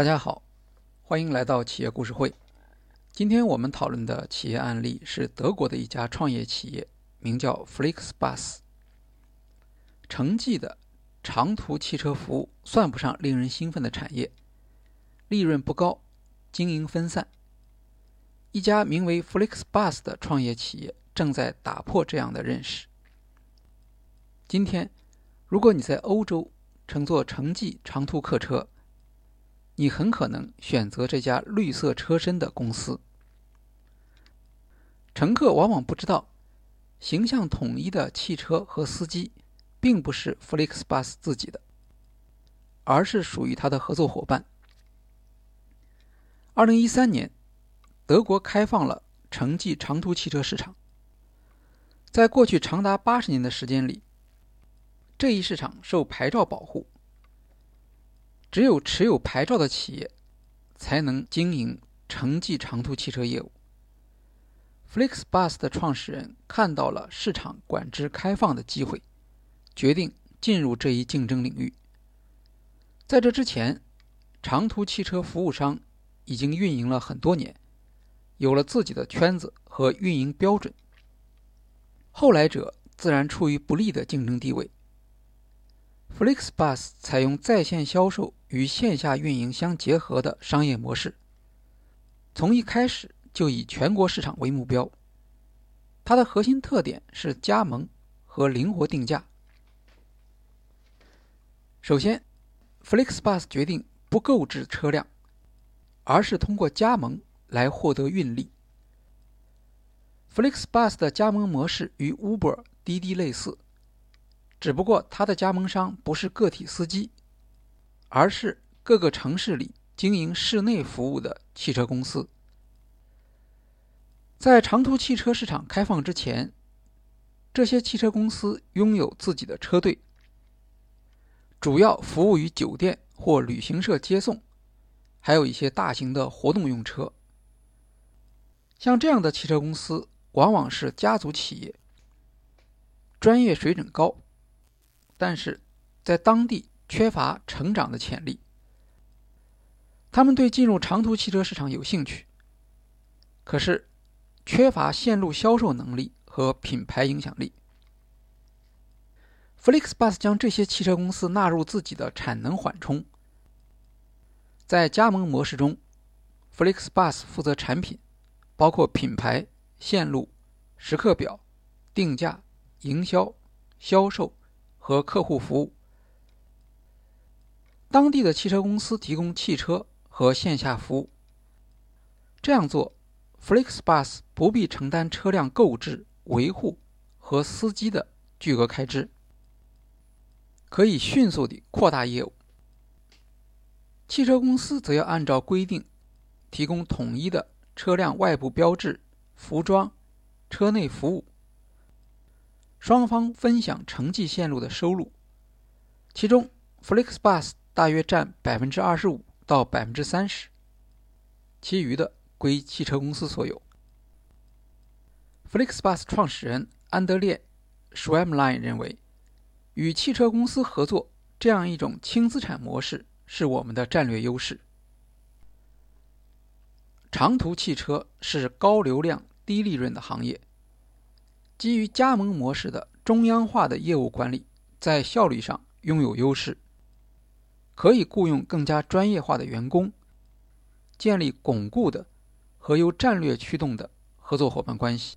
大家好，欢迎来到企业故事会。今天我们讨论的企业案例是德国的一家创业企业，名叫 Flixbus。城际的长途汽车服务算不上令人兴奋的产业，利润不高，经营分散。一家名为 Flixbus 的创业企业正在打破这样的认识。今天，如果你在欧洲乘坐城际长途客车，你很可能选择这家绿色车身的公司。乘客往往不知道，形象统一的汽车和司机并不是 Flixbus 自己的，而是属于他的合作伙伴。二零一三年，德国开放了城际长途汽车市场。在过去长达八十年的时间里，这一市场受牌照保护。只有持有牌照的企业才能经营城际长途汽车业务。Flixbus 的创始人看到了市场管制开放的机会，决定进入这一竞争领域。在这之前，长途汽车服务商已经运营了很多年，有了自己的圈子和运营标准。后来者自然处于不利的竞争地位。Flixbus 采用在线销售与线下运营相结合的商业模式，从一开始就以全国市场为目标。它的核心特点是加盟和灵活定价。首先，Flixbus 决定不购置车辆，而是通过加盟来获得运力。Flixbus 的加盟模式与 Uber、滴滴类似。只不过，它的加盟商不是个体司机，而是各个城市里经营室内服务的汽车公司。在长途汽车市场开放之前，这些汽车公司拥有自己的车队，主要服务于酒店或旅行社接送，还有一些大型的活动用车。像这样的汽车公司往往是家族企业，专业水准高。但是，在当地缺乏成长的潜力。他们对进入长途汽车市场有兴趣，可是缺乏线路销售能力和品牌影响力。Flixbus 将这些汽车公司纳入自己的产能缓冲。在加盟模式中，Flixbus 负责产品，包括品牌、线路、时刻表、定价、营销、销售。和客户服务，当地的汽车公司提供汽车和线下服务。这样做，Flixbus 不必承担车辆购置、维护和司机的巨额开支，可以迅速地扩大业务。汽车公司则要按照规定，提供统一的车辆外部标志、服装、车内服务。双方分享城际线路的收入，其中 Flixbus 大约占百分之二十五到百分之三十，其余的归汽车公司所有。Flixbus 创始人安德烈 Schwemline 认为，与汽车公司合作这样一种轻资产模式是我们的战略优势。长途汽车是高流量、低利润的行业。基于加盟模式的中央化的业务管理，在效率上拥有优势，可以雇佣更加专业化的员工，建立巩固的和由战略驱动的合作伙伴关系，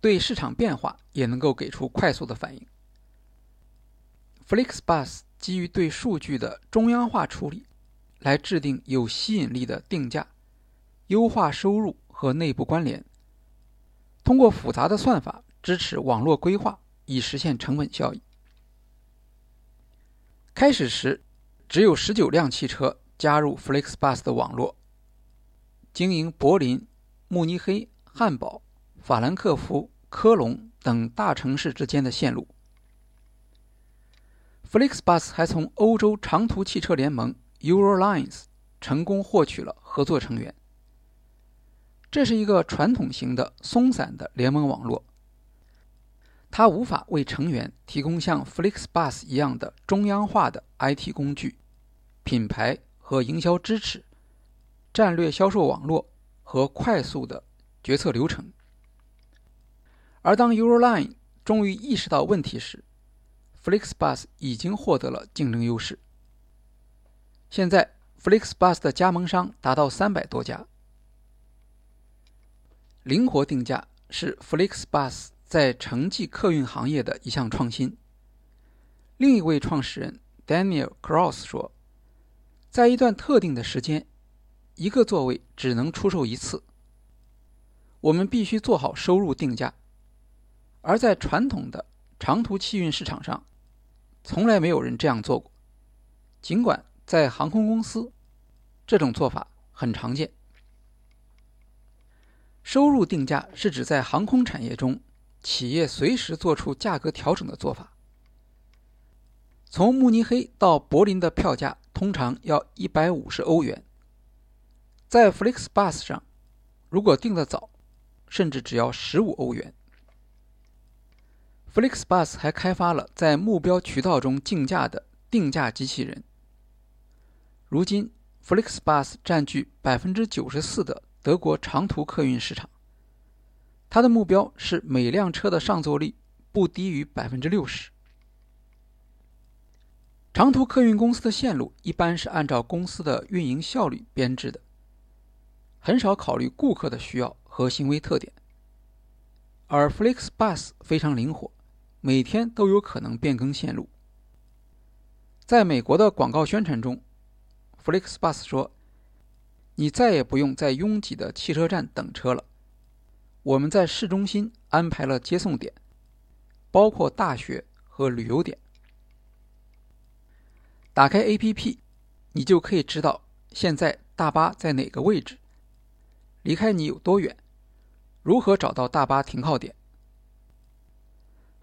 对市场变化也能够给出快速的反应。Flixbus 基于对数据的中央化处理，来制定有吸引力的定价，优化收入和内部关联。通过复杂的算法支持网络规划，以实现成本效益。开始时，只有十九辆汽车加入 Flixbus 的网络，经营柏林、慕尼黑、汉堡、法兰克福、科隆等大城市之间的线路。Flixbus 还从欧洲长途汽车联盟 Eurolines 成功获取了合作成员。这是一个传统型的松散的联盟网络，它无法为成员提供像 Flixbus 一样的中央化的 IT 工具、品牌和营销支持、战略销售网络和快速的决策流程。而当 Euroline 终于意识到问题时，FlixBus 已经获得了竞争优势。现在，FlixBus 的加盟商达到三百多家。灵活定价是 FlixBus 在城际客运行业的一项创新。另一位创始人 Daniel Cross 说：“在一段特定的时间，一个座位只能出售一次。我们必须做好收入定价。而在传统的长途汽运市场上，从来没有人这样做过。尽管在航空公司，这种做法很常见。收入定价是指在航空产业中，企业随时做出价格调整的做法。从慕尼黑到柏林的票价通常要一百五十欧元，在 FlixBus 上，如果订得早，甚至只要十五欧元。FlixBus 还开发了在目标渠道中竞价的定价机器人。如今，FlixBus 占据百分之九十四的德国长途客运市场。它的目标是每辆车的上座率不低于百分之六十。长途客运公司的线路一般是按照公司的运营效率编制的，很少考虑顾客的需要和行为特点。而 FlixBus 非常灵活。每天都有可能变更线路。在美国的广告宣传中，FlixBus 说：“你再也不用在拥挤的汽车站等车了。我们在市中心安排了接送点，包括大学和旅游点。打开 APP，你就可以知道现在大巴在哪个位置，离开你有多远，如何找到大巴停靠点。”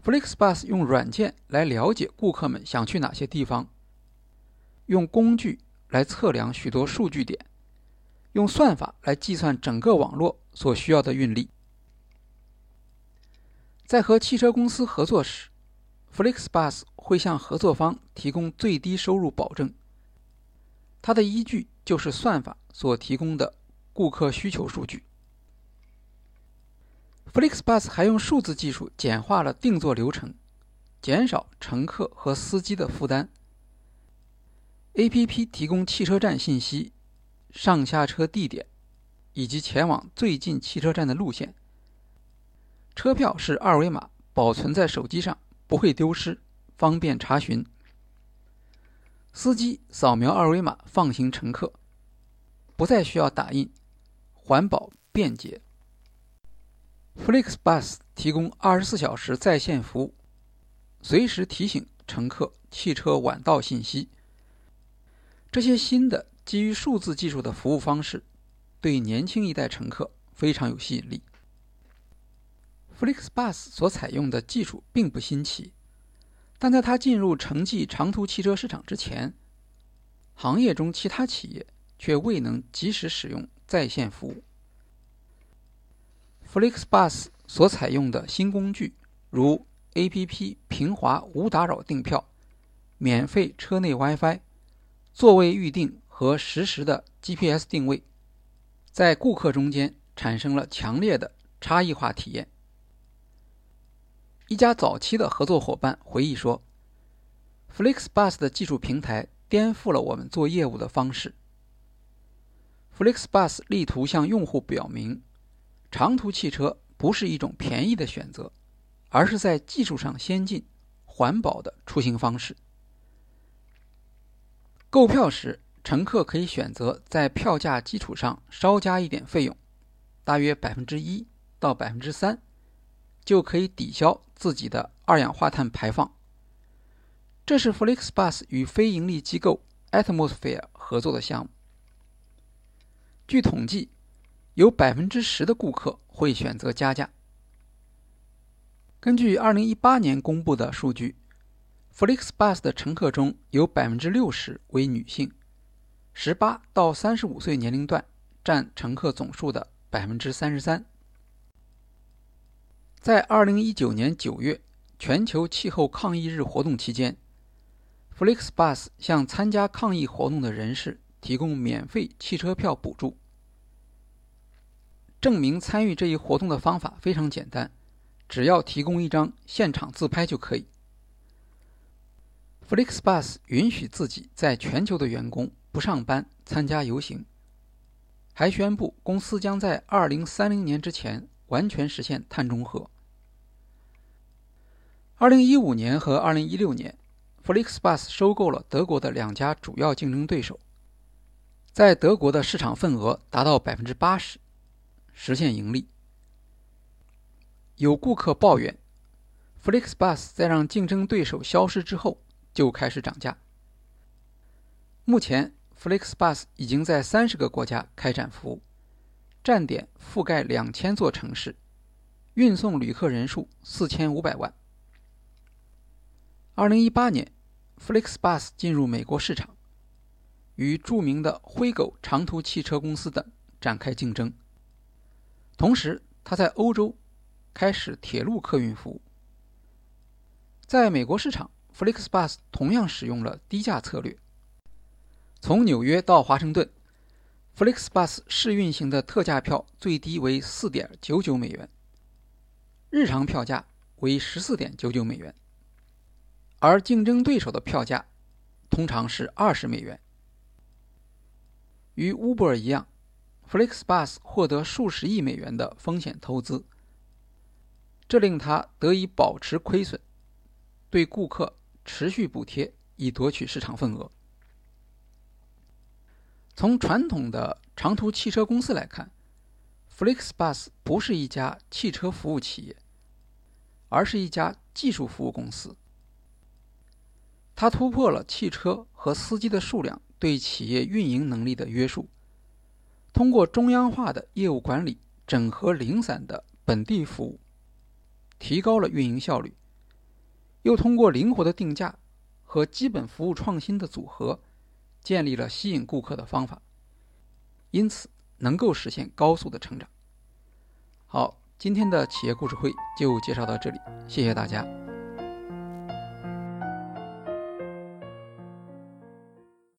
FlixBus 用软件来了解顾客们想去哪些地方，用工具来测量许多数据点，用算法来计算整个网络所需要的运力。在和汽车公司合作时，FlixBus 会向合作方提供最低收入保证。它的依据就是算法所提供的顾客需求数据。FlixBus 还用数字技术简化了定做流程，减少乘客和司机的负担。APP 提供汽车站信息、上下车地点以及前往最近汽车站的路线。车票是二维码，保存在手机上，不会丢失，方便查询。司机扫描二维码放行乘客，不再需要打印，环保便捷。FlixBus 提供二十四小时在线服务，随时提醒乘客汽车晚到信息。这些新的基于数字技术的服务方式，对年轻一代乘客非常有吸引力。FlixBus 所采用的技术并不新奇，但在它进入城际长途汽车市场之前，行业中其他企业却未能及时使用在线服务。FlixBus 所采用的新工具，如 APP 平滑无打扰订票、免费车内 WiFi、座位预订和实时的 GPS 定位，在顾客中间产生了强烈的差异化体验。一家早期的合作伙伴回忆说：“FlixBus 的技术平台颠覆了我们做业务的方式。FlixBus 力图向用户表明。”长途汽车不是一种便宜的选择，而是在技术上先进、环保的出行方式。购票时，乘客可以选择在票价基础上稍加一点费用，大约百分之一到百分之三，就可以抵消自己的二氧化碳排放。这是 FlixBus 与非盈利机构 Atmosphere 合作的项目。据统计。有百分之十的顾客会选择加价。根据二零一八年公布的数据，FlixBus 的乘客中有百分之六十为女性，十八到三十五岁年龄段占乘客总数的百分之三十三。在二零一九年九月全球气候抗议日活动期间，FlixBus 向参加抗议活动的人士。提供免费汽车票补助。证明参与这一活动的方法非常简单，只要提供一张现场自拍就可以。FlixBus 允许自己在全球的员工不上班参加游行，还宣布公司将在2030年之前完全实现碳中和。2015年和2016年，FlixBus 收购了德国的两家主要竞争对手，在德国的市场份额达到百分之八十。实现盈利。有顾客抱怨，FlixBus 在让竞争对手消失之后就开始涨价。目前，FlixBus 已经在三十个国家开展服务，站点覆盖两千座城市，运送旅客人数四千五百万。二零一八年，FlixBus 进入美国市场，与著名的灰狗长途汽车公司等展开竞争。同时，他在欧洲开始铁路客运服务。在美国市场，FlixBus 同样使用了低价策略。从纽约到华盛顿，FlixBus 试运行的特价票最低为四点九九美元，日常票价为十四点九九美元，而竞争对手的票价通常是二十美元。与 Uber 一样。FlixBus 获得数十亿美元的风险投资，这令他得以保持亏损，对顾客持续补贴以夺取市场份额。从传统的长途汽车公司来看，FlixBus 不是一家汽车服务企业，而是一家技术服务公司。它突破了汽车和司机的数量对企业运营能力的约束。通过中央化的业务管理，整合零散的本地服务，提高了运营效率；又通过灵活的定价和基本服务创新的组合，建立了吸引顾客的方法，因此能够实现高速的成长。好，今天的企业故事会就介绍到这里，谢谢大家。